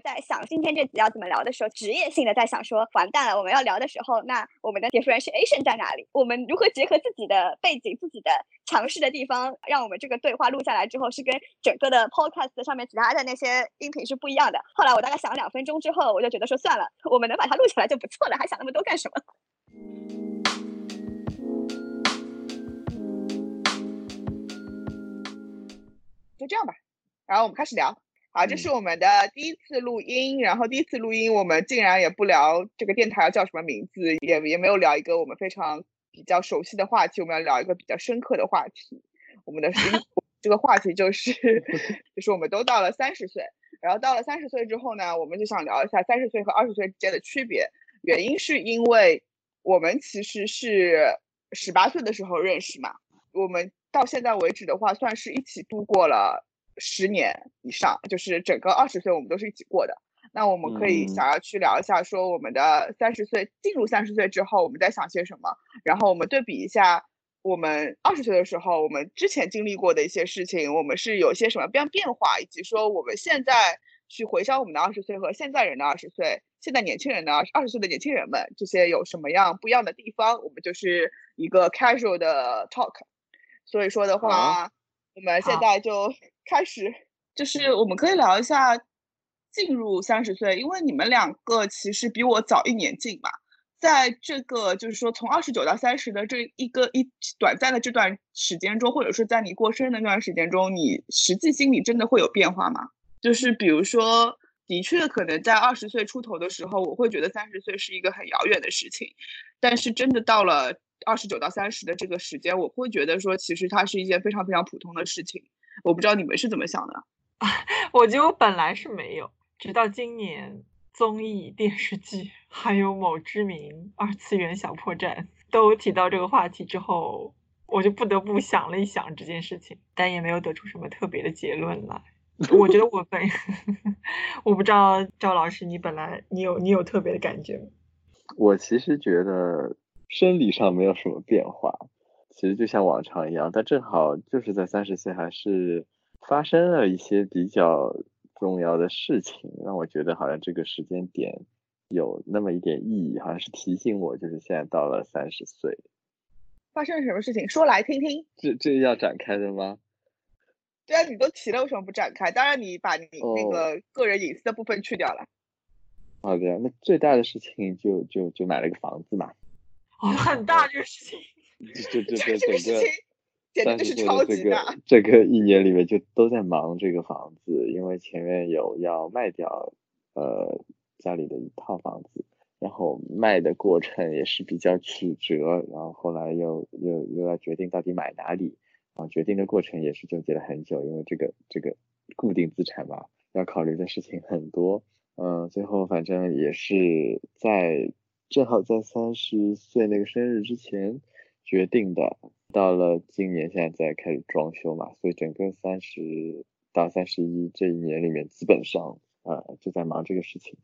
在想今天这集要怎么聊的时候，职业性的在想说，完蛋了，我们要聊的时候，那我们的 differentiation 在哪里？我们如何结合自己的背景、自己的强势的地方，让我们这个对话录下来之后是跟整个的 podcast 上面其他的那些音频是不一样的？后来我大概想了两分钟之后，我就觉得说算了，我们能把它录下来就不错了，还想那么多干什么？就这样吧，然后我们开始聊。好，这是我们的第一次录音，然后第一次录音，我们竟然也不聊这个电台要叫什么名字，也也没有聊一个我们非常比较熟悉的话题，我们要聊一个比较深刻的话题。我们的 这个话题就是，就是我们都到了三十岁，然后到了三十岁之后呢，我们就想聊一下三十岁和二十岁之间的区别。原因是因为我们其实是十八岁的时候认识嘛，我们到现在为止的话，算是一起度过了。十年以上，就是整个二十岁，我们都是一起过的。那我们可以想要去聊一下，说我们的三十岁进入三十岁之后，我们在想些什么？然后我们对比一下，我们二十岁的时候，我们之前经历过的一些事情，我们是有些什么变变化，以及说我们现在去回想我们的二十岁和现在人的二十岁，现在年轻人的二十岁的年轻人们，这些有什么样不一样的地方？我们就是一个 casual 的 talk。所以说的话，我们现在就。开始就是我们可以聊一下进入三十岁，因为你们两个其实比我早一年进嘛，在这个就是说从二十九到三十的这一个一短暂的这段时间中，或者说在你过生日那段时间中，你实际心里真的会有变化吗？就是比如说，的确可能在二十岁出头的时候，我会觉得三十岁是一个很遥远的事情，但是真的到了二十九到三十的这个时间，我会觉得说其实它是一件非常非常普通的事情。我不知道你们是怎么想的，我觉得我本来是没有，直到今年综艺、电视剧还有某知名二次元小破站都提到这个话题之后，我就不得不想了一想这件事情，但也没有得出什么特别的结论来。我觉得我本，我不知道赵老师，你本来你有你有特别的感觉吗？我其实觉得生理上没有什么变化。其实就像往常一样，但正好就是在三十岁，还是发生了一些比较重要的事情，让我觉得好像这个时间点有那么一点意义，好像是提醒我，就是现在到了三十岁。发生了什么事情？说来听听。这这要展开的吗？对啊，你都提了，为什么不展开？当然，你把你那个个人隐私的部分去掉了。好的，那最大的事情就就就买了个房子嘛。哦，很大这个事情。这这这整个简直就是超级大。这个一年里面就都在忙这个房子，因为前面有要卖掉呃家里的一套房子，然后卖的过程也是比较曲折，然后后来又又又要决定到底买哪里，然后决定的过程也是纠结了很久，因为这个这个固定资产嘛，要考虑的事情很多，嗯，最后反正也是在正好在三十岁那个生日之前。决定的，到了今年现在在开始装修嘛，所以整个三十到三十一这一年里面，基本上呃就在忙这个事情。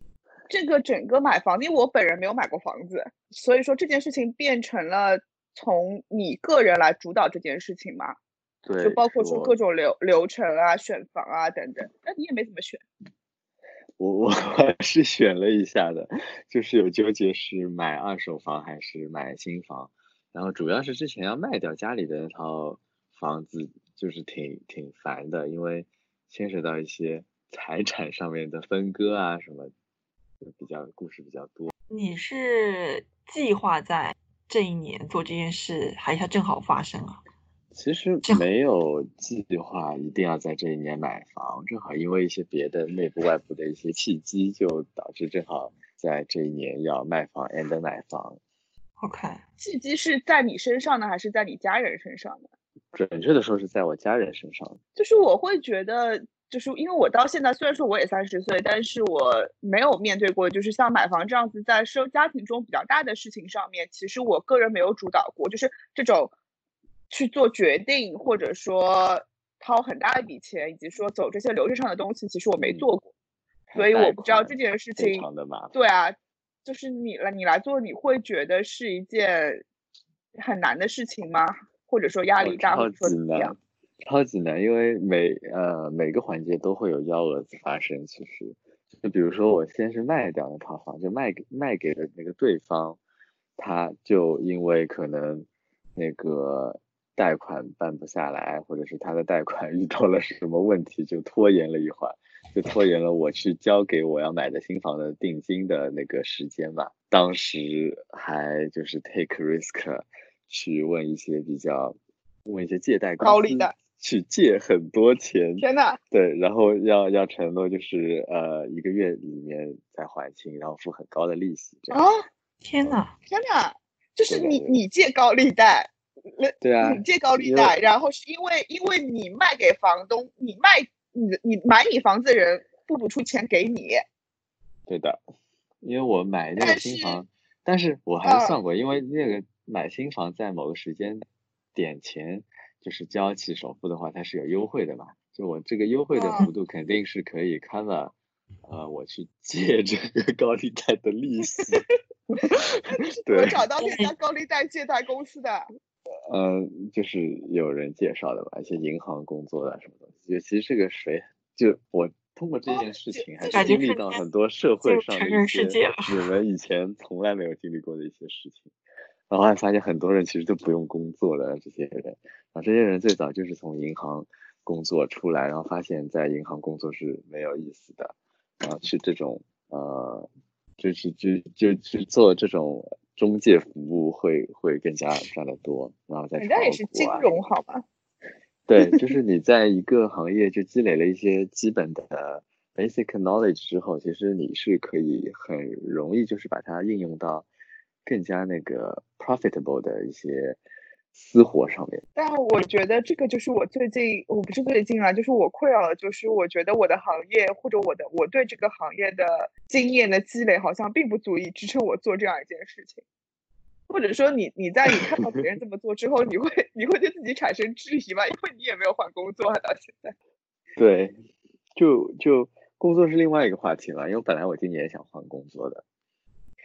这个整个买房，因为我本人没有买过房子，所以说这件事情变成了从你个人来主导这件事情嘛？对，就包括说各种流流程啊、选房啊等等。那你也没怎么选。我 我还是选了一下的，就是有纠结是买二手房还是买新房。然后主要是之前要卖掉家里的那套房子，就是挺挺烦的，因为牵扯到一些 财产上面的分割啊什么，就比较故事比较多。你是计划在这一年做这件事，还是它正好发生啊？其实没有计划一定要在这一年买房，正好因为一些别的内部外部的一些契机，就导致正好在这一年要卖房 and 买房。OK，契机是在你身上呢，还是在你家人身上呢？准确的说是在我家人身上。就是我会觉得，就是因为我到现在虽然说我也三十岁，但是我没有面对过，就是像买房这样子在收家庭中比较大的事情上面，其实我个人没有主导过，就是这种去做决定，或者说掏很大一笔钱，以及说走这些流程上的东西，其实我没做过，所以我不知道这件事情。对啊。就是你来，你来做，你会觉得是一件很难的事情吗？或者说压力大，或者说怎么样？超级难，因为每呃每个环节都会有幺蛾子发生。其实，就比如说我先是卖掉那套房，就卖给卖给了那个对方，他就因为可能那个贷款办不下来，或者是他的贷款 遇到了什么问题，就拖延了一会儿，就拖延了我去交给我要买的新房的定金的那个时间吧。当时还就是 take risk 去问一些比较问一些借贷高利贷去借很多钱，天呐，对，然后要要承诺就是呃一个月里面再还清，然后付很高的利息，这样。啊，天呐，天呐，就是你你借高利贷，对啊，你借高利贷，然后是因为因为你卖给房东，你卖你你买你房子的人付不出钱给你，对的，因为我买那个新房，但是我还是嗯算过，因为那个买新房在某个时间点前，就是交起首付的话，它是有优惠的嘛。就我这个优惠的嗯幅度肯定是可以 cover，呃，我去借这个高利贷的利息。我，找到那家高利贷借贷公司的，嗯，就是有人介绍的吧，一些银行工作的什么东西。就其实这个谁，就我通过这哦件事情，还就是经历到很多社会上的一些你们以前从来没有经历过的一些事情。然后还发现很多人其实都不用工作的这些人，然后这些人最早就是从银行工作出来，然后发现在银行工作是没有意思的，然后去这种呃，就是就就去做这种中介服务会会更加赚得多，然后再人家也是金融好吧？对，就是你在一个行业就积累了一些基本的 basic knowledge 之后，其实你是可以很容易就是把它应用到更加那个 profitable 的一些私活上面。但我觉得这个就是我最近，我不是最近啊，就是我困扰的，就是我觉得我的行业或者我的我对这个行业的经验的积累，好像并不足以支撑我做这样一件事情。或者说你你在你看到别人这么做之后，你会你会对自己产生质疑吗？因为你也没有换工作啊，到现在。对，就就工作是另外一个话题了，因为本来我今年也想换工作的，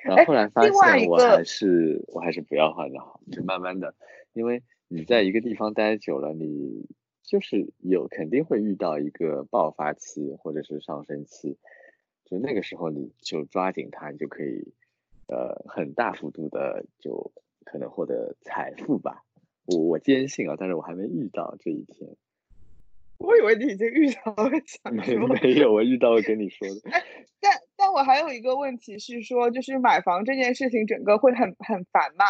然后哎后来发现我还是我还是不要换的好，就慢慢的，因为你在一个地方待久了，你就是有肯定会遇到一个爆发期或者是上升期，就那个时候你就抓紧它，你就可以呃很大幅度的就可能获得财富吧。我我坚信啊，但是我还没遇到这一天。我以为你已经遇到了，想没有，我遇到了跟你说的。但但我还有一个问题是说，就是买房这件事情，整个会很很烦嘛。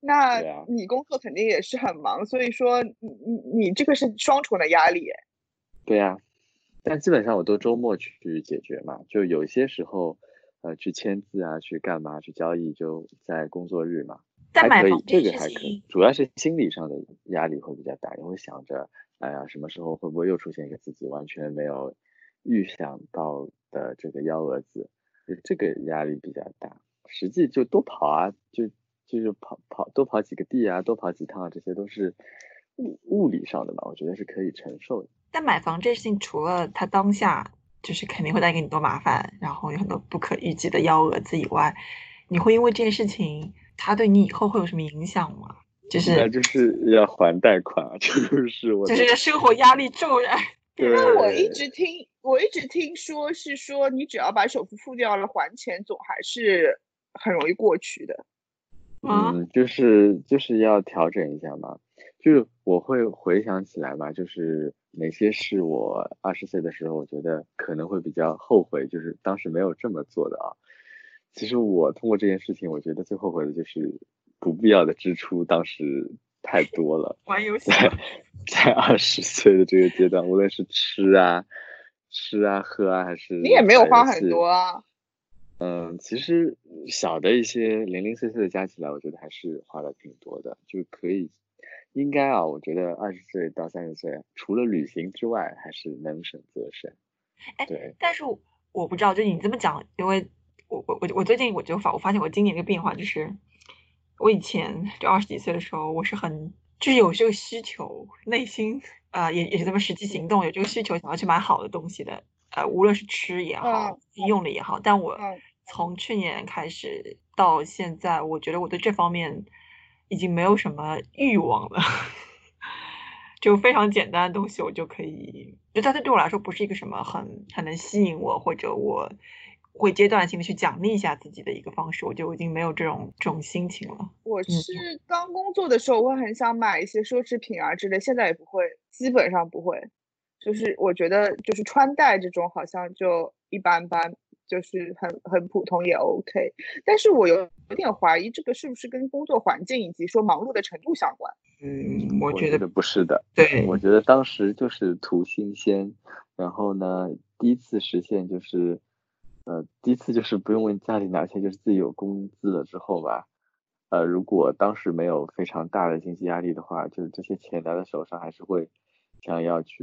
那你工作肯定也是很忙，所以说你你你这个是双重的压力。对呀、但基本上我都周末去解决嘛，就有些时候，呃，去签字啊，去干嘛，去交易，就在工作日嘛，还可以但买房，这这个还可以，，主要是心理上的压力会比较大，因为想着，哎呀，什么时候会不会又出现一个自己完全没有预想到的这个幺蛾子，就这个压力比较大。实际就多跑啊，就就是跑跑多跑几个地啊，多跑几趟啊，这些都是物物理上的吧，我觉得是可以承受的。但买房这事情，除了它当下就是肯定会带给你多麻烦，然后有很多不可预计的幺蛾子以外，你会因为这件事情，它对你以后会有什么影响吗？就是就是要还贷款啊，这就是我就是生活压力骤然。因为我一直听我一直听说是说，你只要把首付付掉了，还钱总还是很容易过去的。啊嗯，就是就是要调整一下嘛。就是我会回想起来嘛，就是哪些是我二十岁的时候，我觉得可能会比较后悔，就是当时没有这么做的啊。其实我通过这件事情，我觉得最后悔的就是不必要的支出，当时太多了。玩游戏在在二十岁的这个阶段，无论是吃啊、吃啊、喝啊，还是你也没有花很多啊。嗯，其实小的一些零零碎碎的加起来，我觉得还是花的挺多的，就可以，应该啊，我觉得二十岁到三十岁，除了旅行之外，还是能省则省。哎对，但是我我不知道，就你这么讲，因为我我我我最近我就发我发现我今年一个变化就是，我以前就二十几岁的时候，我是很就是有这个需求，内心呃也也是这么实际行动有这个需求，想要去买好的东西的，呃，无论是吃也好，用的也好，但我嗯从去年开始到现在，我觉得我对这方面已经没有什么欲望了。就非常简单的东西，我就可以，就它对我来说不是一个什么很很能吸引我，或者我会阶段性的去奖励一下自己的一个方式，我就已经没有这种这种心情了。我是刚工作的时候，我会很想买一些奢侈品啊之类，现在也不会，基本上不会。就是我觉得，就是穿戴这种好像就一般般。就是很很普通也 OK，但是我有有点怀疑这个是不是跟工作环境以及说忙碌的程度相关？嗯，我觉得不是的。对，我觉得当时就是图新鲜，然后呢，第一次实现就是，呃，第一次就是不用问家里拿钱，就是自己有工资了之后吧，呃，如果当时没有非常大的经济压力的话，就是这些钱拿在手上还是会。想要去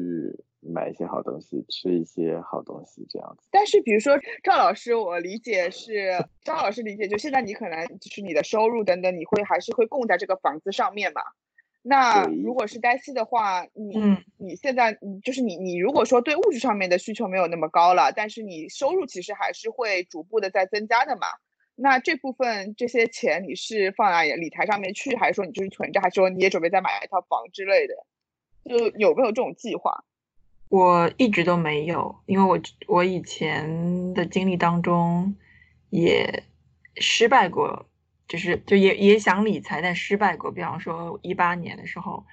买一些好东西，吃一些好东西，这样子。但是，比如说赵老师，我理解是赵老师理解，就现在你可能就是你的收入等等，你会还是会供在这个房子上面嘛？那如果是单息的话，你你现在你就是你你如果说对物质上面的需求没有那么高了，但是你收入其实还是会逐步的在增加的嘛？那这部分这些钱你是放在理财上面去，还是说你就是存着，还是说你也准备再买一套房之类的？就有没有这种计划？我一直都没有，因为我我以前的经历当中也失败过，就是就也也想理财，但失败过。比方说一八年的时候，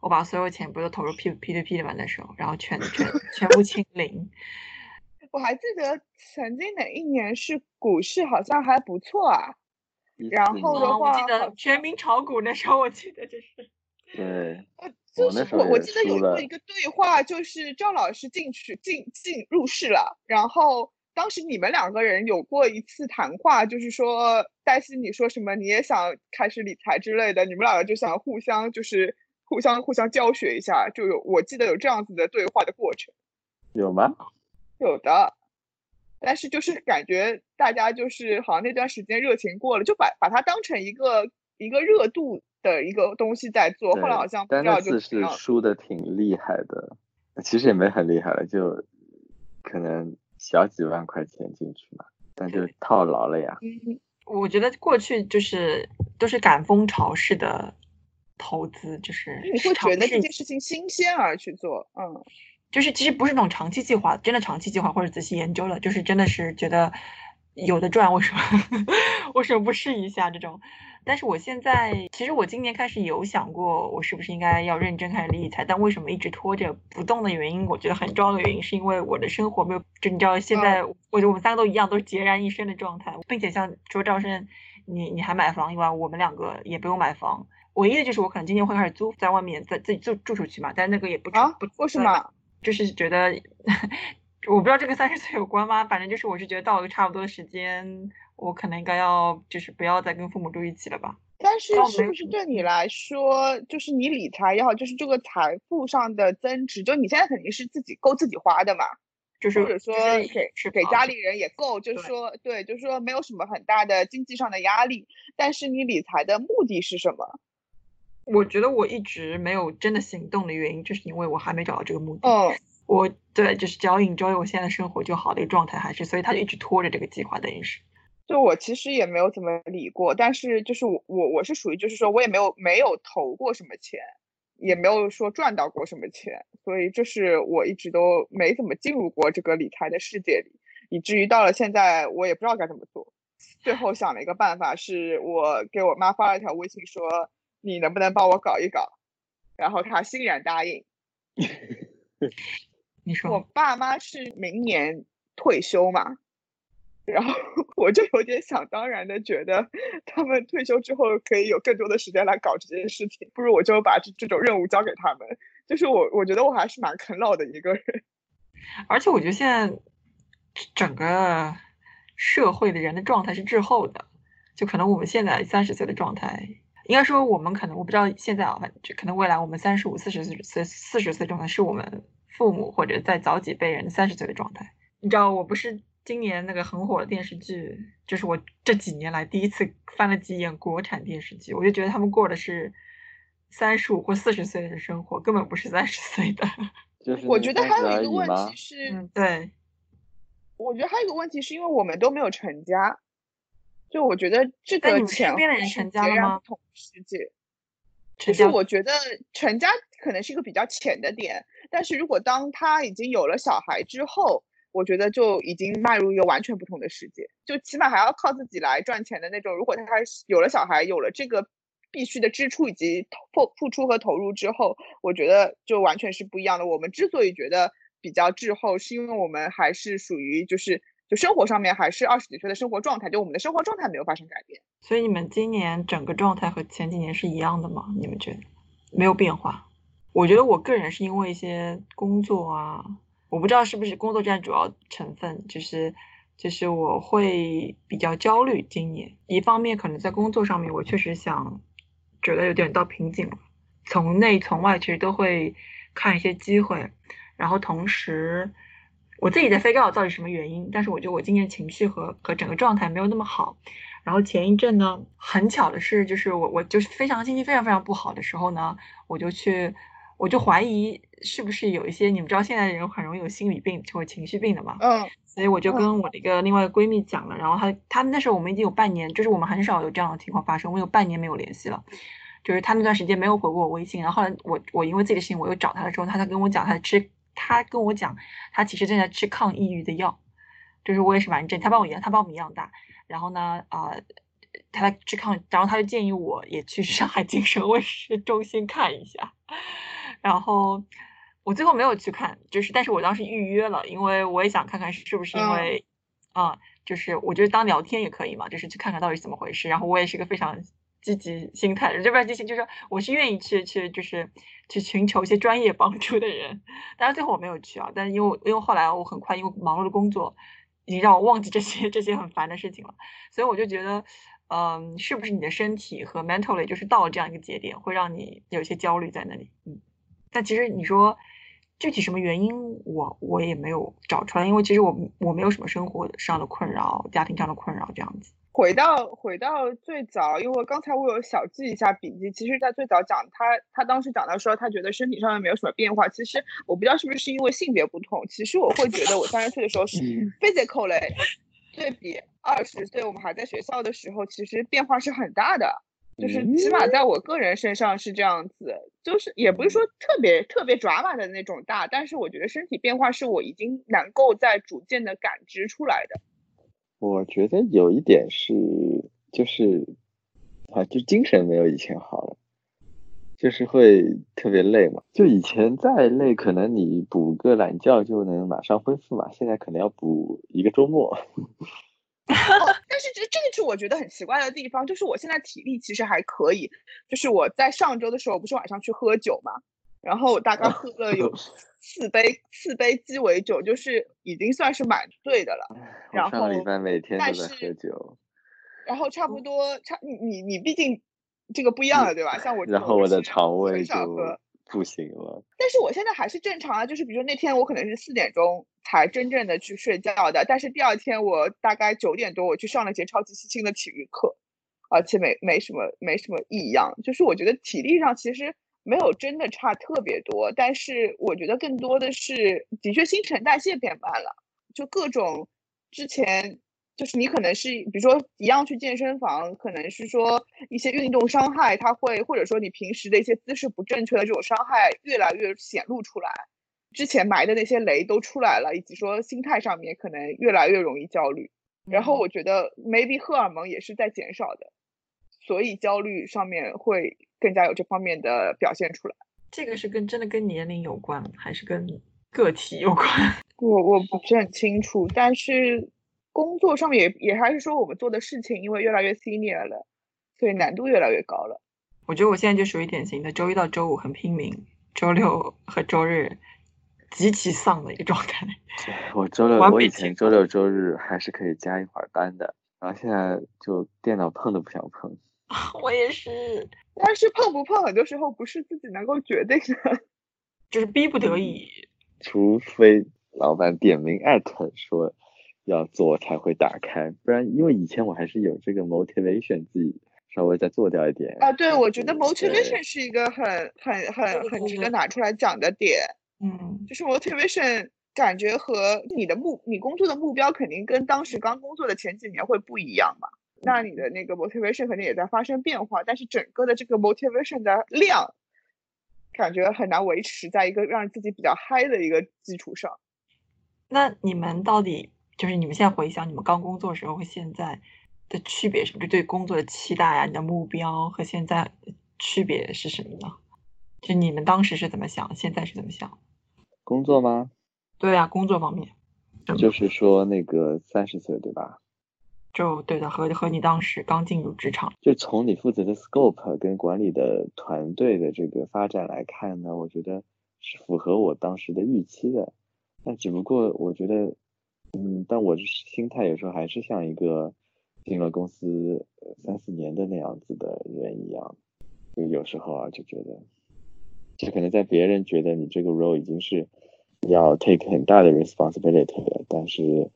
我把所有钱不都投入 P P to P 里面的时候，然后全全全部清零。我还记得曾经哪一年是股市好像还不错啊，然后的话，我记得全民炒股那时候，我记得就是。对，呃，就是我我记得有过一个对话，就是赵老师进去进进入室了，然后当时你们两个人有过一次谈话，就是说黛西你说什么你也想开始理财之类的，你们两个就想互相就是互相互相教学一下，就有我记得有这样子的对话的过程，有吗？有的，但是就是感觉大家就是好像那段时间热情过了，就把把它当成一个一个热度。的一个东西在做，后来好像但那次是输的挺厉害的，其实也没很厉害了，就可能小几万块钱进去嘛，但就套牢了呀。嗯，我觉得过去就是都是赶风潮式的投资，就是你会觉得这件事情新鲜而去做，嗯，就是其实不是那种长期计划，真的长期计划或者仔细研究了，就是真的是觉得有的赚，为什么 为什么不试一下这种？但是我现在，其实我今年开始有想过，我是不是应该要认真开始理财？但为什么一直拖着不动的原因，我觉得很重要的原因，是因为我的生活没有，就你知道，现在我觉得我们三个都一样，都是孑然一身的状态，并且像说赵生，你你还买房以外，我们两个也不用买房，唯一的就是我可能今年会开始租，在外面在自己住住出去嘛，但那个也不不为什么？就是觉得。我不知道这个三十岁有关吗？反正就是我是觉得到了差不多的时间，我可能应该要就是不要再跟父母住一起了吧。但是是不是对你来说，就是你理财也好，就是这个财富上的增值，就你现在肯定是自己够自己花的嘛？就是或者说给给家里人也够，就是说对，就是说没有什么很大的经济上的压力。但是你理财的目的是什么？我觉得我一直没有真的行动的原因，就是因为我还没找到这个目的。嗯。我对，就是只要 enjoy 我现在的生活就好的一个状态，还是所以他就一直拖着这个计划，等于是。就我其实也没有怎么理过，但是就是我我我是属于就是说我也没有没有投过什么钱，也没有说赚到过什么钱，所以这是我一直都没怎么进入过这个理财的世界里，以至于到了现在我也不知道该怎么做。最后想了一个办法，是我给我妈发了一条微信说你能不能帮我搞一搞，然后她欣然答应。你说我爸妈是明年退休嘛，然后 我就有点想当然的觉得他们退休之后可以有更多的时间来搞这件事情，不如我就把这这种任务交给他们。就是我我觉得我还是蛮啃老的一个人，而且我觉得现在整个社会的人的状态是滞后的，就可能我们现在三十岁的状态，应该说我们可能我不知道现在啊，反正可能未来我们三十五、四十岁、四四十岁状态是我们。父母或者再早几辈人三十岁的状态，你知道我不是今年那个很火的电视剧，就是我这几年来第一次翻了几眼国产电视剧，我就觉得他们过的是三十五或四十岁的生活，根本不是三十岁的。我觉得还有一个问题是，嗯，对，我觉得还有一个问题是因为我们都没有成家，就我觉得这个前边的人成家了吗？世界。就是我觉得成家可能是一个比较浅的点，但是如果当他已经有了小孩之后，我觉得就已经迈入一个完全不同的世界，就起码还要靠自己来赚钱的那种。如果他有了小孩，有了这个必须的支出以及付付出和投入之后，我觉得就完全是不一样的。我们之所以觉得比较滞后，是因为我们还是属于就是就生活上面还是二十几岁的生活状态，就我们的生活状态没有发生改变。所以你们今年整个状态和前几年是一样的吗？你们觉得没有变化？我觉得我个人是因为一些工作啊，我不知道是不是工作占主要成分，就是就是我会比较焦虑。今年一方面可能在工作上面，我确实想觉得有点到瓶颈了，从内从外其实都会看一些机会，然后同时我自己在 figure out 到底什么原因，但是我觉得我今年情绪和和整个状态没有那么好。然后前一阵呢，很巧的是，就是我我就是非常心情非常非常不好的时候呢，我就去，我就怀疑是不是有一些你们知道现在的人很容易有心理病或情绪病的嘛，嗯，所以我就跟我的一个另外一个闺蜜讲了，然后她她那时候我们已经有半年，就是我们很少有这样的情况发生，我有半年没有联系了，就是她那段时间没有回过我微信，然后后来我我因为自己的事情我又找她的时候，她才跟我讲她吃，她跟我讲她其实正在吃抗抑郁的药，就是我也是蛮正，她帮我一样，她帮我们一样大。然后呢，啊，他来去看，然后他就建议我也去上海精神卫士中心看一下。然后我最后没有去看，就是但是我当时预约了，因为我也想看看是不是因为，啊，就是我觉得当聊天也可以嘛，就是去看看到底是怎么回事。然后我也是个非常积极心态，这边积极就是我是愿意去去就是去寻求一些专业帮助的人。但是最后我没有去啊，但是因为因为后来我很快因为忙碌的工作。已经让我忘记这些这些很烦的事情了，所以我就觉得，嗯，是不是你的身体和 mentally 就是到了这样一个节点，会让你有一些焦虑在那里？嗯，但其实你说具体什么原因，我我也没有找出来，因为其实我我没有什么生活上的困扰，家庭上的困扰这样子。回到回到最早，因为刚才我有小记一下笔记。其实，在最早讲他，他当时讲到说，他觉得身体上面没有什么变化。其实我不知道是不是因为性别不同。其实我会觉得，我三十岁的时候是 physical 类，对比二十岁我们还在学校的时候，其实变化是很大的。就是起码在我个人身上是这样子，就是也不是说特别特别 drama 的那种大，但是我觉得身体变化是我已经能够在逐渐的感知出来的。我觉得有一点是，就是啊，就精神没有以前好了，就是会特别累嘛。就以前再累，可能你补个懒觉就能马上恢复嘛，现在可能要补一个周末。但是这这个是我觉得很奇怪的地方，就是我现在体力其实还可以，就是我在上周的时候不是晚上去喝酒嘛。然后我大概喝了有 四杯四杯鸡尾酒，就是已经算是蛮醉的了。然后，礼拜每天都在喝酒。然后差不多差你你你毕竟这个不一样了对吧？像我，然后我的肠胃就不行了。但是我现在还是正常啊，就是比如说那天我可能是四点钟才真正的去睡觉的，但是第二天我大概九点多我去上了节超级细心的体育课，而且没没什么没什么异样，就是我觉得体力上其实。没有真的差特别多，但是我觉得更多的是，的确新陈代谢变慢了。就各种之前，就是你可能是，比如说一样去健身房，可能是说一些运动伤害，它会或者说你平时的一些姿势不正确的这种伤害越来越显露出来，之前埋的那些雷都出来了，以及说心态上面可能越来越容易焦虑。然后我觉得 maybe 荷尔蒙也是在减少的，所以焦虑上面会。更加有这方面的表现出来，这个是跟真的跟年龄有关，还是跟个体有关？我我不是很清楚，但是工作上面也也还是说我们做的事情，因为越来越 senior 了，所以难度越来越高了。我觉得我现在就属于典型的周一到周五很拼命，周六 和周日极其丧的一个状态。我周六我以前周六周日还是可以加一会儿班的，然后现在就电脑碰都不想碰。我也是，但是碰不碰很多时候不是自己能够决定的，就是逼不得已。除非老板点名艾特说要做才会打开，不然因为以前我还是有这个 motivation 自己稍微再做掉一点。啊，对，我觉得 motivation 是一个很很很很值得拿出来讲的点。嗯，就是 motivation 感觉和你的目你工作的目标肯定跟当时刚工作的前几年会不一样嘛。那你的那个 motivation 肯定也在发生变化，但是整个的这个 motivation 的量，感觉很难维持在一个让自己比较嗨的一个基础上。那你们到底就是你们现在回想你们刚工作的时候和现在的区别什么？就对工作的期待啊，你的目标和现在区别是什么呢？就你们当时是怎么想，现在是怎么想？工作吗？对啊，工作方面。就是说那个三十岁对吧？就对的，和和你当时刚进入职场，就从你负责的 scope 跟管理的团队的这个发展来看呢，我觉得是符合我当时的预期的。但只不过我觉得，嗯，但我心态有时候还是像一个进了公司三四年的那样子的人一样，就有时候啊就觉得，就可能在别人觉得你这个 role 已经是。要 take 很大的 responsibility 的，但是，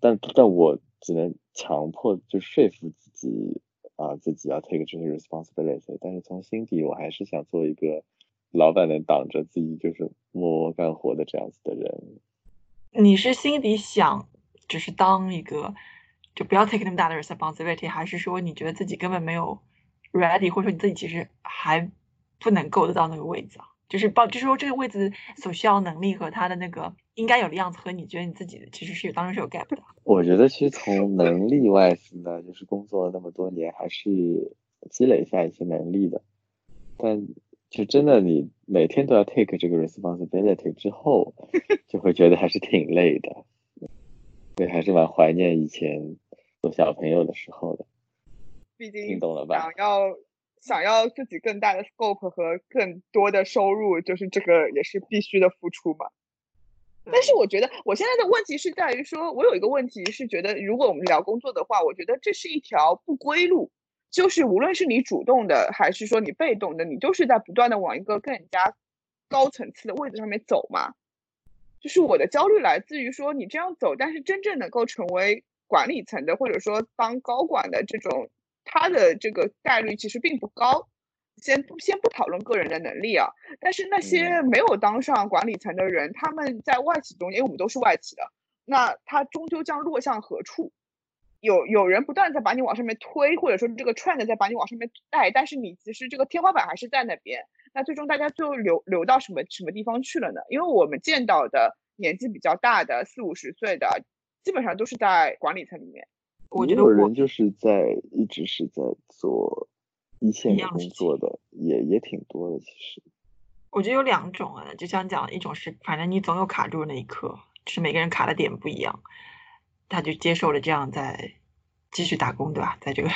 但但我只能强迫就说服自己啊，自己要 take 这些 responsibility，但是从心底我还是想做一个老板能挡着自己就是默默干活的这样子的人。你是心底想，只是当一个就不要 take 那么大的 responsibility，还是说你觉得自己根本没有 ready，或者说你自己其实还不能够得到那个位置啊？就是报，就是说这个位置所需要能力和他的那个应该有的样子，和你觉得你自己其实是有当中是有 gap 的。我觉得其实从能力外呢，就是工作了那么多年，还是积累下一些能力的。但就真的你每天都要 take 这个 responsibility 之后，就会觉得还是挺累的。对，还是蛮怀念以前做小朋友的时候的。毕竟听懂了吧？想要。想要自己更大的 scope 和更多的收入，就是这个也是必须的付出嘛。但是我觉得我现在的问题是在于说，我有一个问题是觉得，如果我们聊工作的话，我觉得这是一条不归路，就是无论是你主动的还是说你被动的，你都是在不断的往一个更加高层次的位置上面走嘛。就是我的焦虑来自于说你这样走，但是真正能够成为管理层的，或者说当高管的这种。他的这个概率其实并不高，先不先不讨论个人的能力啊，但是那些没有当上管理层的人，他们在外企中，因为我们都是外企的，那他终究将落向何处？有有人不断在把你往上面推，或者说这个 trend 在把你往上面带，但是你其实这个天花板还是在那边，那最终大家最后流流到什么什么地方去了呢？因为我们见到的年纪比较大的四五十岁的，基本上都是在管理层里面。我觉得有人就是在一直是在做一线的工作的，也也挺多的。其实，我觉得有两种啊，就像讲，一种是反正你总有卡住的那一刻，是每个人卡的点不一样，他就接受了这样在继续打工，对吧？在这个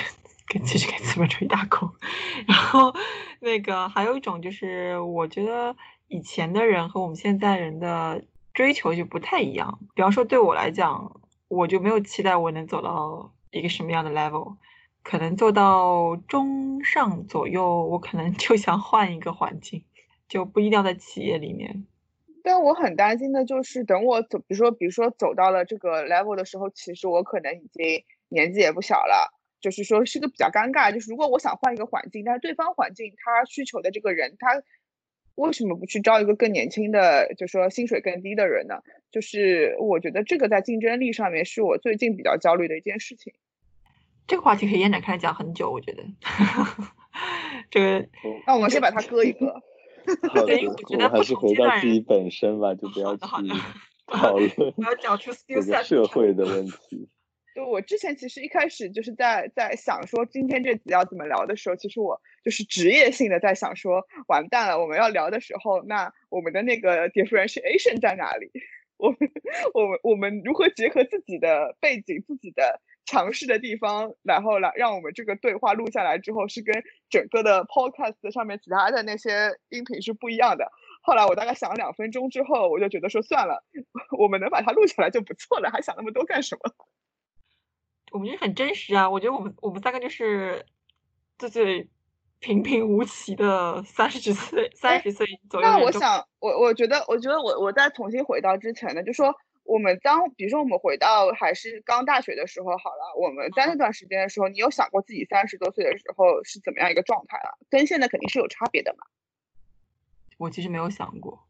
跟继续给资本主义打工。然后那个还有一种就是，我觉得以前的人和我们现在人的追求就不太一样。比方说，对我来讲。我就没有期待我能走到一个什么样的 level，可能做到中上左右，我可能 就想换一个环境，就不一定要在企业里面。但我很担心的就是，等我走，比如说，比如说走到了这个 level 的时候，其实我可能已经年纪也不小了，就是说是个比较尴尬。就是如果我想换一个环境，但是对方环境他需求的这个人他。为什么不去招一个更年轻的，就说薪水更低的人呢？就是我觉得这个在竞争力上面是我最近比较焦虑的一件事情。这个话题可以延展开来讲很久，我觉得。这个，那我们先把它搁一搁。好的，我们还是回到自己本身吧，就不要去 讨论 这个社会的问题。就我之前其实一开始就是在在想说今天这集要怎么聊的时候，其实我就是职业性的在想说，完蛋了，我们要聊的时候，那我们的那个 differentiation 在哪里？我们我们我们如何结合自己的背景、自己的强势的地方，然后来让我们这个对话录下来之后是跟整个的 podcast 上面其他的那些音频是不一样的。后来我大概想了两分钟之后，我就觉得说算了，我们能把它录下来就不错了，还想那么多干什么？我们就很真实啊！我觉得我们我们三个就是最最平平无奇的三十几岁三十岁左右。那我想，我我觉得，我觉得我我再重新回到之前的，就说我们当比如说我们回到还是刚大学的时候好了，我们在那段时间的时候，你有想过自己三十多岁的时候是怎么样一个状态啊？跟现在肯定是有差别的嘛。我其实没有想过。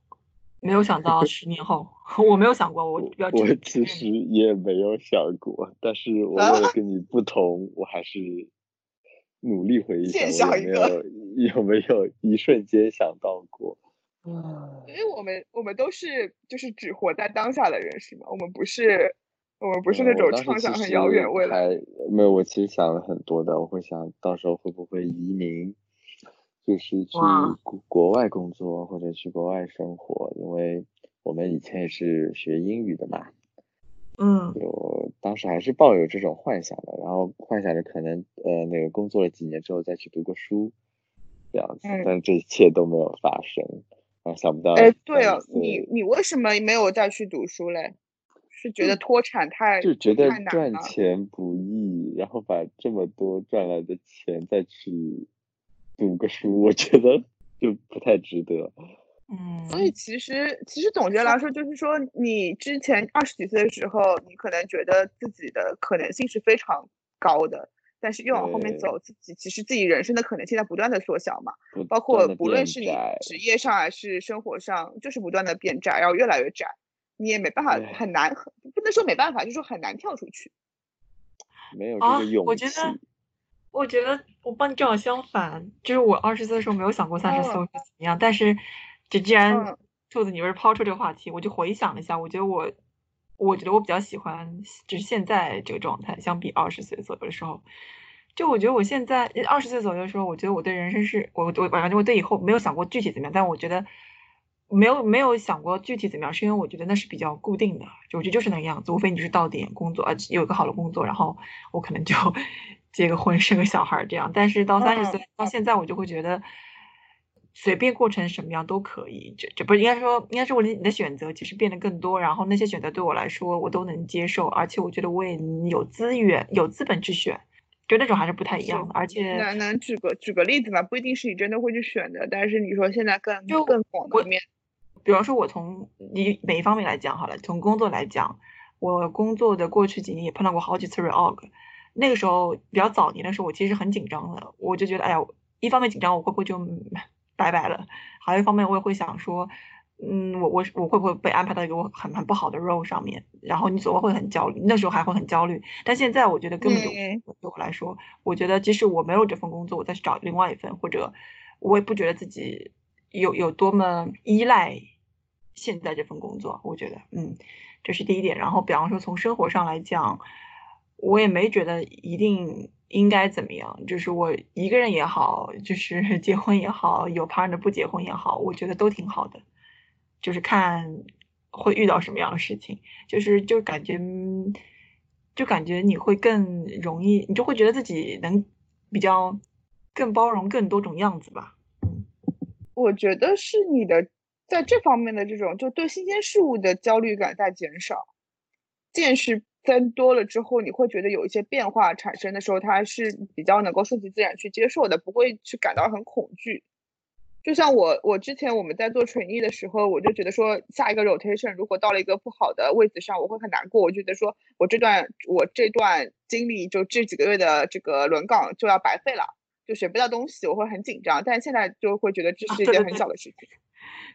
没有想到十年后，我没有想过，我比较我其实也没有想过，但是我为了跟你不同，我还是努力回忆一下，我有没有 有没有一瞬间想到过。因为我们我们都是就是只活在当下的人，是吗？我们不是我们不是那种畅想很遥远未来。没有，我其实想了很多的，我会想到时候会不会移民，就是去国国外工作或者去国外生活，因为我们以前也是学英语的嘛。嗯。就当时还是抱有这种幻想的，然后幻想着可能呃那个工作了几年之后再去读个书，这样子，但这一切都没有发生。啊，想不到！哎，对哦，你你为什么没有再去读书嘞？是觉得脱产太就觉得赚钱不易，然后把这么多赚来的钱再去读个书，我觉得就不太值得。嗯，所以其实其实总结来说，就是说你之前二十几岁的时候，你可能觉得自己的可能性是非常高的。但是越往后面走，自己其实自己人生的可能性在不断的缩小嘛，包括不论是你职业上还是生活上，就是不断的变窄，然后越来越窄，你也没办法，很难，不能说没办法，就是说很难跳出去。没有这个勇气。我觉得，我觉得我帮你正好相反，就是我二十岁的时候没有想过三十岁会怎么样，但是，就既然兔子你不是抛出这个话题，我就回想了一下，我觉得我。我觉得我比较喜欢，就是现在这个状态，相比二十岁左右的时候，就我觉得我现在二十岁左右的时候，我觉得我对人生是，我我反正我对以后没有想过具体怎么样，但我觉得没有没有想过具体怎么样，是因为我觉得那是比较固定的，就我觉得就是那个样子，无非你就是到点工作，呃，有一个好的工作，然后我可能就 结个婚，生个小孩这样。但是到三十岁到现在，我就会觉得。随便过成什么样都可以，这这不是应该说，应该是我的你的选择其实变得更多，然后那些选择对我来说我都能接受，而且我觉得我也有资源、有资本去选，就那种还是不太一样的。而且能能举个举个例子吗？不一定是你真的会去选的，但是你说现在更就更广的面，比方说，我从你每一方面来讲好了，从工作来讲，我工作的过去几年也碰到过好几次 reorg，那个时候比较早年的时候，我其实很紧张的，我就觉得哎呀，一方面紧张，我会不会就。拜拜了。还有一方面，我也会想说，嗯，我我我会不会被安排到一个我很很不好的 role 上面？然后你总会很焦虑，那时候还会很焦虑。但现在我觉得根本就对我来说，我觉得即使我没有这份工作，我再去找另外一份，或者我也不觉得自己有有多么依赖现在这份工作。我觉得，嗯，这是第一点。然后，比方说从生活上来讲，我也没觉得一定。应该怎么样？就是我一个人也好，就是 结婚也好，有 partner 不结婚也好，我觉得都挺好的。就是看会遇到什么样的事情，就是就感觉，就感觉你会更容易，你就会觉得自己能比较更包容更多种样子吧。嗯，我觉得是你的在这方面的这种就对新鲜事物的焦虑感在减少，见识。增多了之后，你会觉得有一些变化产生的时候，它是比较能够顺其自然去接受的，不会去感到很恐惧。就像我，我之前我们在做纯艺的时候，我就觉得说，下一个 rotation 如果到了一个不好的位置上，我会很难过。我觉得说我这段我这段经历就这几个月的这个轮岗就要白费了，就学不到东西，我会很紧张。但现在就会觉得这是一件很小的事情。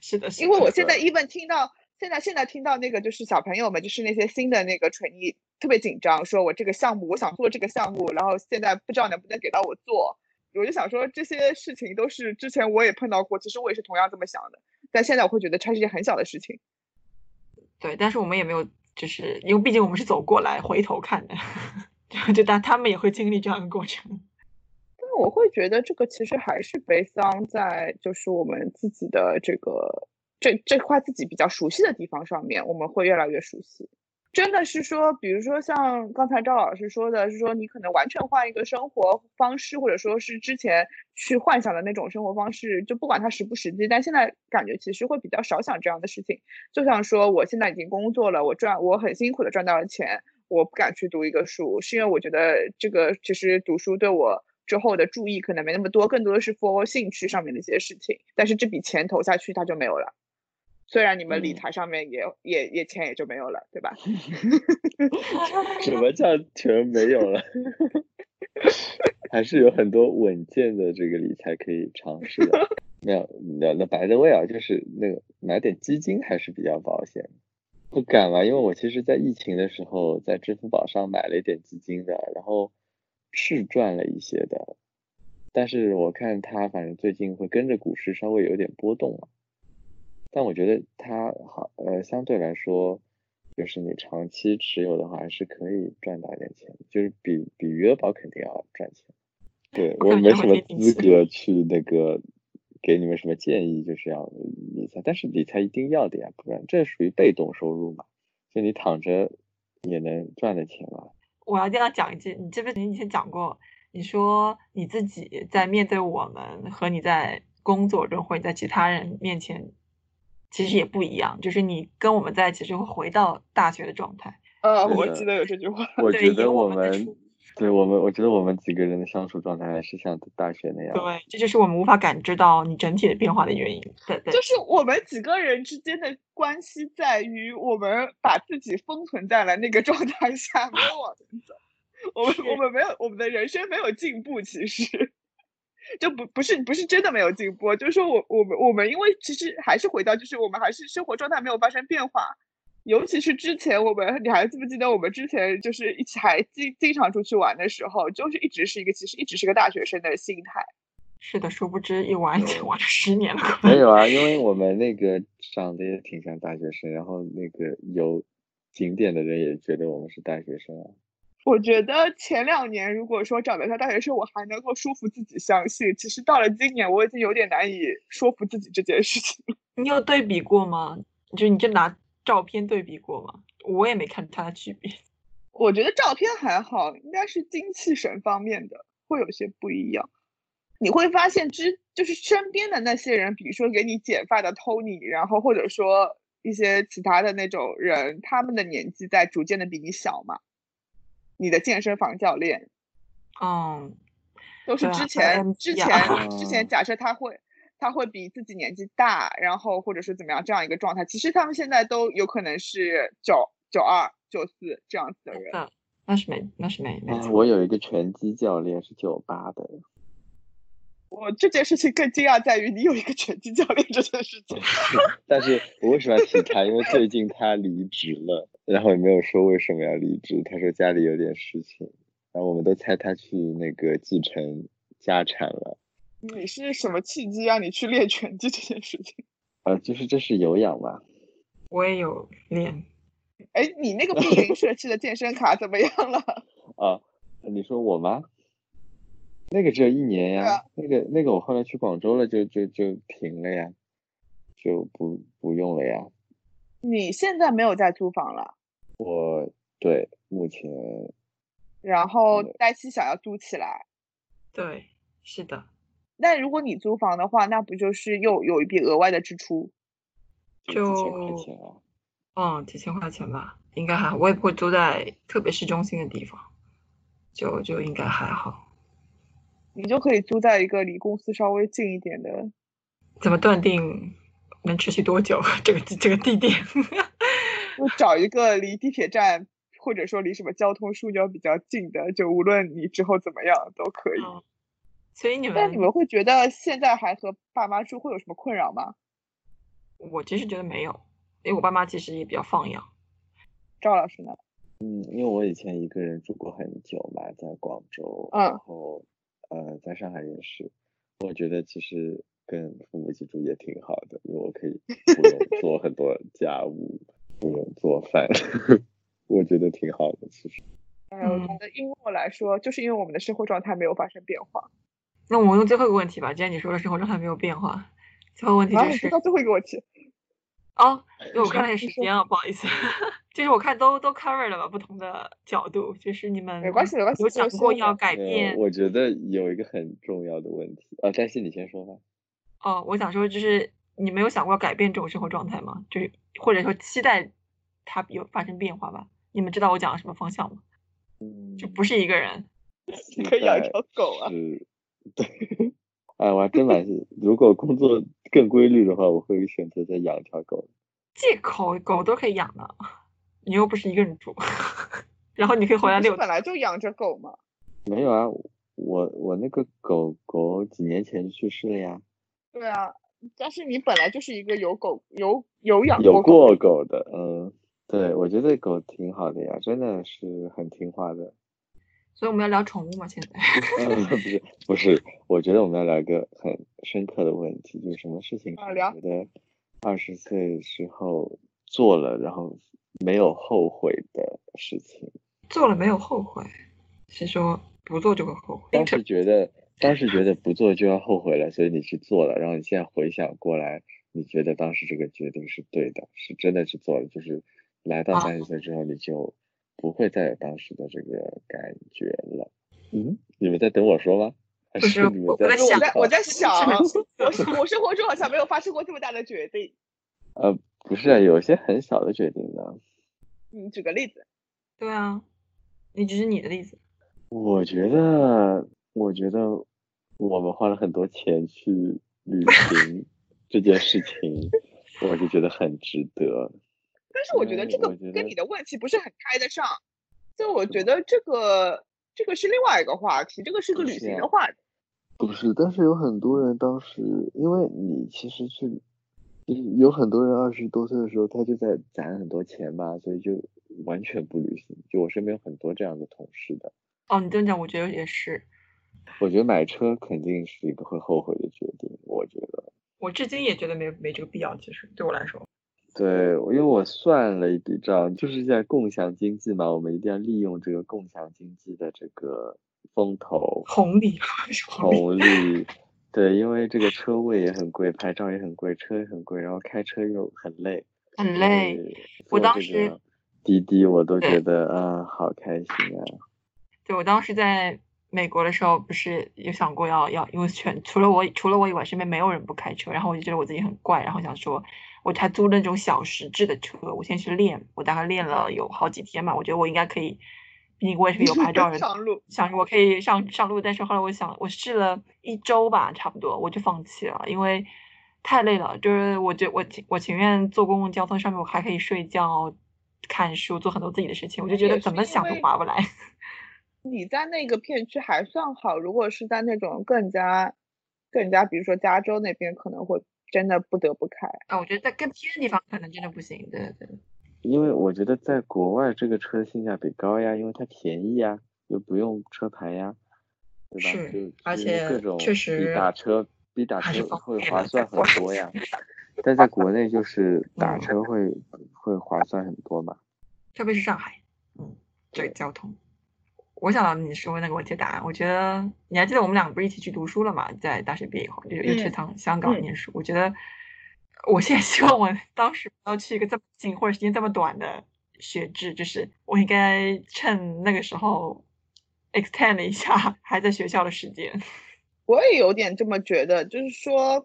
是的，因为我现在 even 听到。现在现在听到那个就是小朋友们，就是那些新的那个纯艺特别紧张，说我这个项目我想做这个项目，然后现在不知道能不能给到我做，我就想说这些事情都是之前我也碰到过，其实我也是同样这么想的，但现在我会觉得它是一件很小的事情。对，但是我们也没有，就是因为毕竟我们是走过来回头看的，就但他们也会经历这样的过程。但我会觉得这个其实还是悲伤在就是我们自己的这个。这这块自己比较熟悉的地方上面，我们会越来越熟悉。真的是说，比如说像刚才赵老师说的，是说你可能完全换一个生活方式，或者说是之前去幻想的那种生活方式，就不管它实不实际，但现在感觉其实会比较少想这样的事情。就像说，我现在已经工作了，我赚我很辛苦的赚到了钱，我不敢去读一个书，是因为我觉得这个其实读书对我之后的注意可能没那么多，更多的是 for 兴趣上面的一些事情。但是这笔钱投下去，它就没有了。虽然你们理财上面也也也钱也就没有了，对吧？什么叫钱没有了？还是有很多稳健的这个理财可以尝试的。没有，那那白的味啊，就是那个买点基金还是比较保险。不敢吧，因为我其实，在疫情的时候，在支付宝上买了一点基金的，然后是赚了一些的。但是我看它反正最近会跟着股市稍微有点波动啊。但我觉得它好，呃，相对来说，就是你长期持有的话，还是可以赚到一点钱，就是比比余额宝肯定要赚钱。对我没什么资格去那个给你们什么建议，就是要理财，但是理财一定要的呀，不然这属于被动收入嘛，就你躺着也能赚的钱嘛。我要这样讲一句，你这边你以前讲过，你说你自己在面对我们和你在工作中或者在其他人面前，其实也不一样，就是你跟我们在一起就会回到大学的状态。呃，我记得有这句话。我觉得我们。对我们，我觉得我们几个人的相处状态还是像大学那样。对，这就是我们无法感知到你整体的变化的原因。对对，就是我们几个人之间的关系在于，我们把自己封存在了那个状态下，没有往前走。我们我们没有，我们的人生没有进步，其实就不不是不是真的没有进步，就是说我我们我们因为其实还是回到，就是我们还是生活状态没有发生变化。尤其是之前我们，你还记不记得我们之前就是一起还经经常出去玩的时候，就是一直是一个其实一直是个大学生的心态。是的，殊不知一玩就玩了十年了。没 有啊，因为我们那个长得也挺像大学生，然后那个有景点的人也觉得我们是大学生啊。我觉得前两年如果说长得像大学生，我还能够说服自己相信。其实到了今年，我已经有点难以说服自己这件事情。你有对比过吗？就你就拿。照片对比过吗？我也没看它的区别。我觉得照片还好，应该是精气神方面的会有些不一样。你会发现，之就是身边的那些人，比如说给你剪发的 Tony，然后或者说一些其他的那种人，他们的年纪在逐渐的比你小嘛。你的健身房教练，嗯，都是之前之前之前假设他会。他会比自己年纪大，然后或者是怎么样这样一个状态。其实他们现在都有可能是九九二、九四这样子的人。那是没，那是没。我有一个拳击教练是九八的。我这件事情更惊讶在于你有一个拳击教练这件事情。但是我为什么要提他？因为最近他离职了，然后也没有说为什么要离职。他说家里有点事情，然后我们都猜他去那个继承家产了。你是什么契机让你去练拳击这件事情？呃，就是这是有氧吧。我也有练。哎，你那个碧云社区的健身卡怎么样了？啊，你说我吗？那个只有一年呀，那个那个我后来去广州了，就就就停了呀，就不不用了呀。你现在没有在租房了？我对目前。然后黛西想要租起来。对，是的。那如果你租房的话，那不就是又有一笔额外的支出？就嗯，几千块钱吧，应该还好。我也不会租在特别市中心的地方，就就应该还好。你就可以租在一个离公司稍微近一点的。怎么断定能持续多久？这个这个地点？我找一个离地铁站或者说离什么交通枢纽比较近的，就无论你之后怎么样都可以。所以你们，但你们会觉得现在还和爸妈住会有什么困扰吗？我其实觉得没有，因为我爸妈其实也比较放养。赵老师呢？嗯，因为我以前一个人住过很久嘛，在广州，嗯，然后呃，在上海也是，我觉得其实跟父母一起住也挺好的，因为我可以不用 做很多家务，不用做饭，我觉得挺好的，其实。哎，我觉得因我来说，就是因为我们的生活状态没有发生变化。那我们用最后一个问题吧。既然你说了生活状态没有变化，最后问题就是。到最后一个问题。哦，因为我看了时间啊，不好意思。就是我看都都 cover 了吧，不同的角度。就是你们没关系，没关系。有想过要改变？我觉得有一个很重要的问题啊，但是你先说吧。哦，我想说就是你没有想过改变这种生活状态吗？就是或者说期待它有发生变化吧？你们知道我讲的什么方向吗？嗯，就不是一个人。你可以养条狗啊。对，哎，我还真蛮是，如果工作更规律的话，我会选择再养一条狗。借口，狗都可以养的，你又不是一个人住，然后你可以回来遛。本来就养着狗嘛。没有啊，我我那个狗狗几年前去世了呀。对啊，但是你本来就是一个有狗有有养有过过狗狗的，嗯，对，我觉得狗挺好的呀，真的是很听话的。所以我们要聊宠物吗？现在 嗯，不是不是，我觉得我们要聊一个很深刻的问题，就是什么事情觉得二十岁之后做了，然后没有后悔的事情。做了没有后悔，是说不做就会后悔。当 时觉得，当时觉得不做就要后悔了，所以你去做了，然后你现在回想过来，你觉得当时这个决定是对的，是真的去做了，就是来到啊三十岁之后，你就不会再有当时的这个感觉了。嗯，你们在等我说吗？还不是你们在我在想我在我在想，我我生活中好像没有发生过这么大的决定。呃，不是啊，有些很小的决定呢。你举个例子，对啊，你只是你的例子。我觉得，我觉得我们花了很多钱去旅行 这件事情，我就觉得很值得。但是我觉得这个跟你的问题不是很开得上，就我觉得这个这个是另外一个话题，这个是个旅行的话题。不是，但是有很多人当时，因为你其实去，就是有很多人二十多岁的时候，他就在攒很多钱嘛，所以就完全不旅行。就我身边有很多这样的同事的。哦，你这样讲，我觉得也是。我觉得买车肯定是一个会后悔的决定，我觉得。我至今也觉得没没这个必要，其实对我来说。对，因为我算了一笔账，就是在共享经济嘛，我们一定要利用这个共享经济的这个风头、红利，是红利。对，因为这个车位也很贵，牌照也很贵，车也很贵，然后开车又很累。很累。我当时滴滴我都觉得啊，好开心啊！对我当时在美国的时候，不是有想过要要，因为全除了我除了我以外，身边没有人不开车，然后我就觉得我自己很怪，然后想说，我还租了那种小时制的车，我先去练，我大概练了有好几天嘛，我觉得我应该可以，毕竟我也是个有牌照的人，上路，想着我可以上上路，但是后来我想，我试了一周吧，差不多我就放弃了，因为太累了。就是我觉我情我情愿坐公共交通上面，我还可以睡觉、看书、做很多自己的事情，我就觉得怎么想都划不来。你在那个片区还算好，如果是在那种更加更加，比如说加州那边，可能会真的不得不开。啊，我觉得在更偏的地方可能真的不行。对对对，因为我觉得在国外这个车性价比高呀，因为它便宜呀，又不用车牌呀，对吧？是而且各种确实比打车比打车会划算很多呀，但在国内就是 打嗯车会会划算很多嘛。特别是上海，嗯，对交通。我想到你说那个问题的答案，我觉得你还记得我们两个不是一起去读书了嘛？在大学毕业以后，就一起去嗯趟香港嗯念书。我觉得，我现在希望我当时不要去一个这么近或者时间这么短的学制，就是我应该趁那个时候 extend 一下还在学校的时间。我也有点这么觉得，就是说，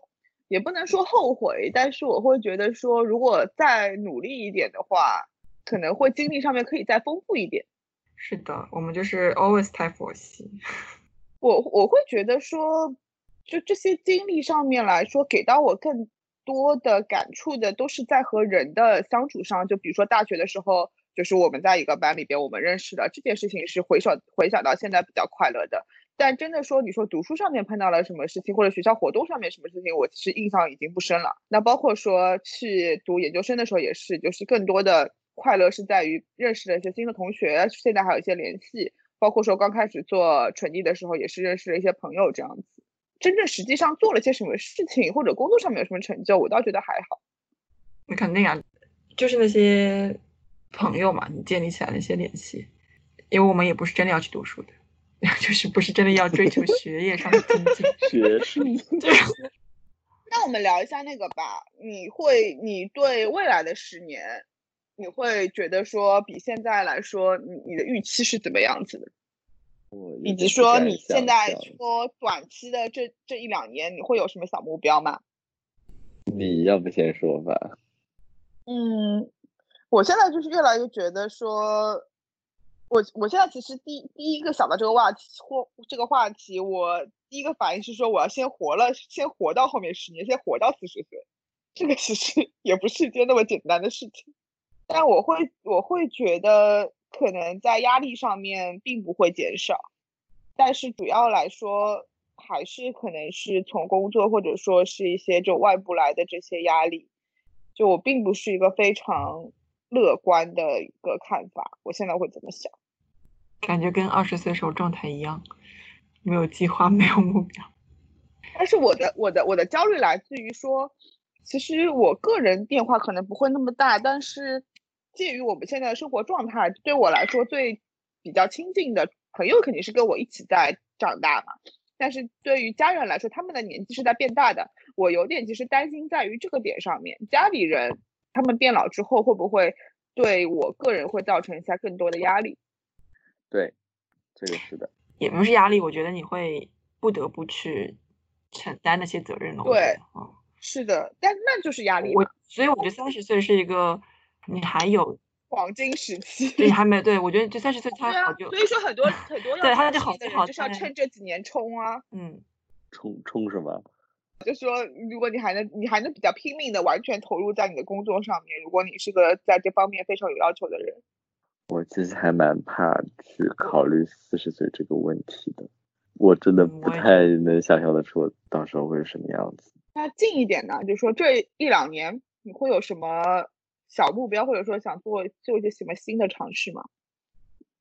也不能说后悔，但是我会觉得说，如果再努力一点的话，可能会经历上面可以再丰富一点。是的，我们就是 always 太佛系。我我会觉得说，就这些经历上面来说，给到我更多的感触的都是在和人的相处上。就比如说大学的时候，就是我们在一个班里边我们认识的这件事情，是回想回想到现在比较快乐的。但真的说，你说读书上面碰到了什么事情，或者学校活动上面什么事情，我其实印象已经不深了。那包括说去读研究生的时候也是，就是更多的快乐是在于认识了一些新的同学，现在还有一些联系。包括说刚开始做纯艺的时候，也是认识了一些朋友这样子。真正实际上做了些什么事情，或者工作上面有什么成就，我倒觉得还好。那肯定啊，就是那些朋友嘛，你建立起来的一些联系，因为我们也不是真的要去读书的，就是不是真的要追求学业上的精进。学术 那我们聊一下那个吧。你会，你对未来的十年，你会觉得说比现在来说，你你的预期是怎么样子的？我以及说你现在说短期的这这一两年，你会有什么小目标吗？你要不先说吧？嗯，我现在就是越来越觉得说，我我现在其实第第一个想到这个话题或这个话题，我第一个反应是说我要先活了，先活到后面十年，先活到四十岁。这个其实也不是一件那么简单的事情，但我会我会觉得可能在压力上面并不会减少，但是主要来说还是可能是从工作或者说是一些就外部来的这些压力，就我并不是一个非常乐观的一个看法。我现在会怎么想？感觉跟二十岁时候状态一样，没有计划，没有目标。但是我的我的我的焦虑来自于说，其实我个人变化可能不会那么大，但是介于我们现在的生活状态，对我来说最比较亲近的朋友肯定是跟我一起在长大嘛。但是对于家人来说，他们的年纪是在变大的，我有点其实担心在于这个点上面，家里人他们变老之后会不会对我个人会造成一下更多的压力？对，这个是的，也不是压力，我觉得你会不得不去。承担那些责任了，对，是的，但那就是压力。我所以我觉得三十岁是一个你还有黄金时期，你还 没对我觉得这三十岁他好就所以说很多很多对他就好就是要趁这几年冲啊，嗯，冲冲什么？就说如果你还能你还能比较拼命的完全投入在你的工作上面，如果你是个在这方面非常有要求的人，我其实还蛮怕去考虑四十岁这个问题的。我真的不太能想象得出到时候会是什么样子。那近一点呢？就是说这一两年你会有什么小目标，或者说想做做一些什么新的尝试吗？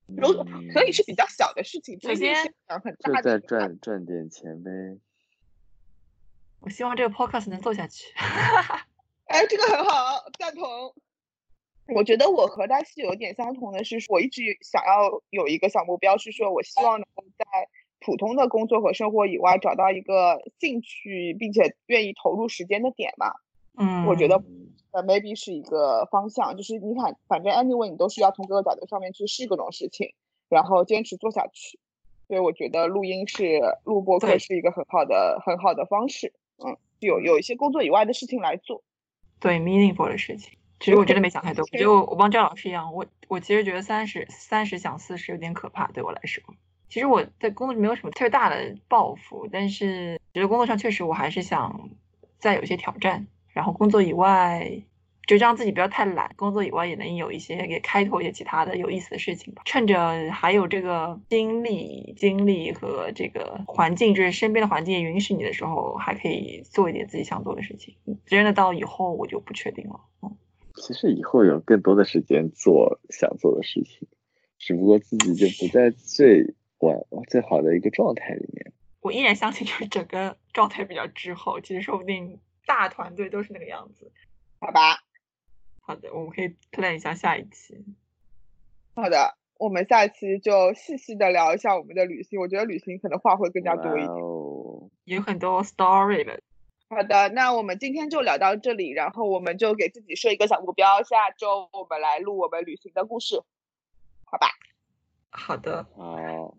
如可以是比较小的事情，首先很大的，再赚赚点钱呗。我希望这个 podcast 能做下去。哎，这个很好，赞同。我觉得我和他是有点相同的是，我一直想要有一个小目标，是说我希望能够在。普通的工作和生活以外，找到一个兴趣并且愿意投入时间的点嘛。嗯，我觉得呃，maybe 是一个方向。就是你看，反正 anyway 你都是要从各个角度上面去试各种事情，然后坚持做下去。所以我觉得录音是录播课是一个很好的很好的方式。嗯，有有一些工作以外的事情来做。对，meaningful 的事情。其实我真的没想太多，我就我帮赵老师一样，我我其实觉得三十三十想四十有点可怕，对我来说。其实我在工作没有什么特别大的抱负，但是觉得工作上确实我还是想再有一些挑战。然后工作以外，就让自己不要太懒，工作以外也能有一些给开拓一些其他的有意思的事情吧。趁着还有这个精力、精力和这个环境，就是身边的环境也允许你的时候，还可以做一点自己想做的事情。真的到以后我就不确定了。嗯，其实以后有更多的时间做想做的事情，只不过自己就不在最。完最好的一个状态里面，我依然相信就是整个状态比较滞后。其实说不定大团队都是那个样子，好吧？好的，我们可以 plan 一下下一期。好的，我们下一期就细细的聊一下我们的旅行。我觉得旅行可能话会更加多一点，有很多 story 的。好的，那我们今天就聊到这里，然后我们就给自己设一个小目标，下周我们来录我们旅行的故事，好吧？好的。好。